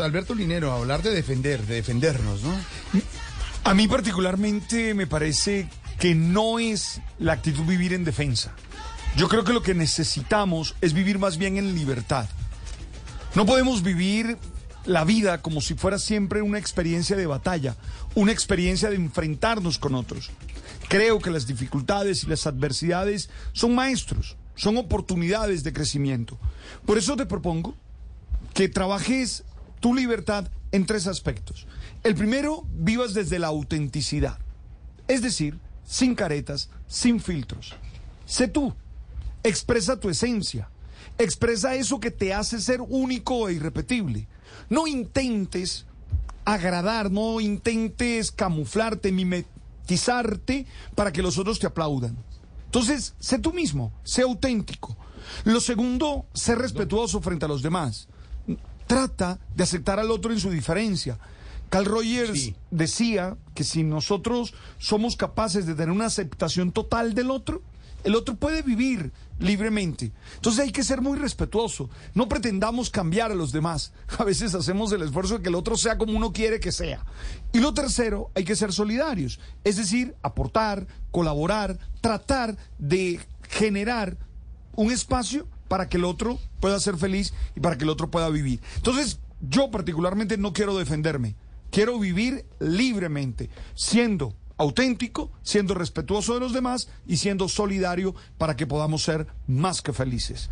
Alberto Linero, a hablar de defender, de defendernos, ¿no? A mí particularmente me parece que no es la actitud vivir en defensa. Yo creo que lo que necesitamos es vivir más bien en libertad. No podemos vivir la vida como si fuera siempre una experiencia de batalla, una experiencia de enfrentarnos con otros. Creo que las dificultades y las adversidades son maestros, son oportunidades de crecimiento. Por eso te propongo que trabajes tu libertad en tres aspectos. El primero, vivas desde la autenticidad, es decir, sin caretas, sin filtros. Sé tú, expresa tu esencia, expresa eso que te hace ser único e irrepetible. No intentes agradar, no intentes camuflarte, mimetizarte para que los otros te aplaudan. Entonces, sé tú mismo, sé auténtico. Lo segundo, sé respetuoso frente a los demás. Trata de aceptar al otro en su diferencia. Carl Rogers decía que si nosotros somos capaces de tener una aceptación total del otro, el otro puede vivir libremente. Entonces hay que ser muy respetuoso. No pretendamos cambiar a los demás. A veces hacemos el esfuerzo de que el otro sea como uno quiere que sea. Y lo tercero, hay que ser solidarios. Es decir, aportar, colaborar, tratar de generar un espacio para que el otro pueda ser feliz y para que el otro pueda vivir. Entonces, yo particularmente no quiero defenderme. Quiero vivir libremente, siendo auténtico, siendo respetuoso de los demás y siendo solidario para que podamos ser más que felices.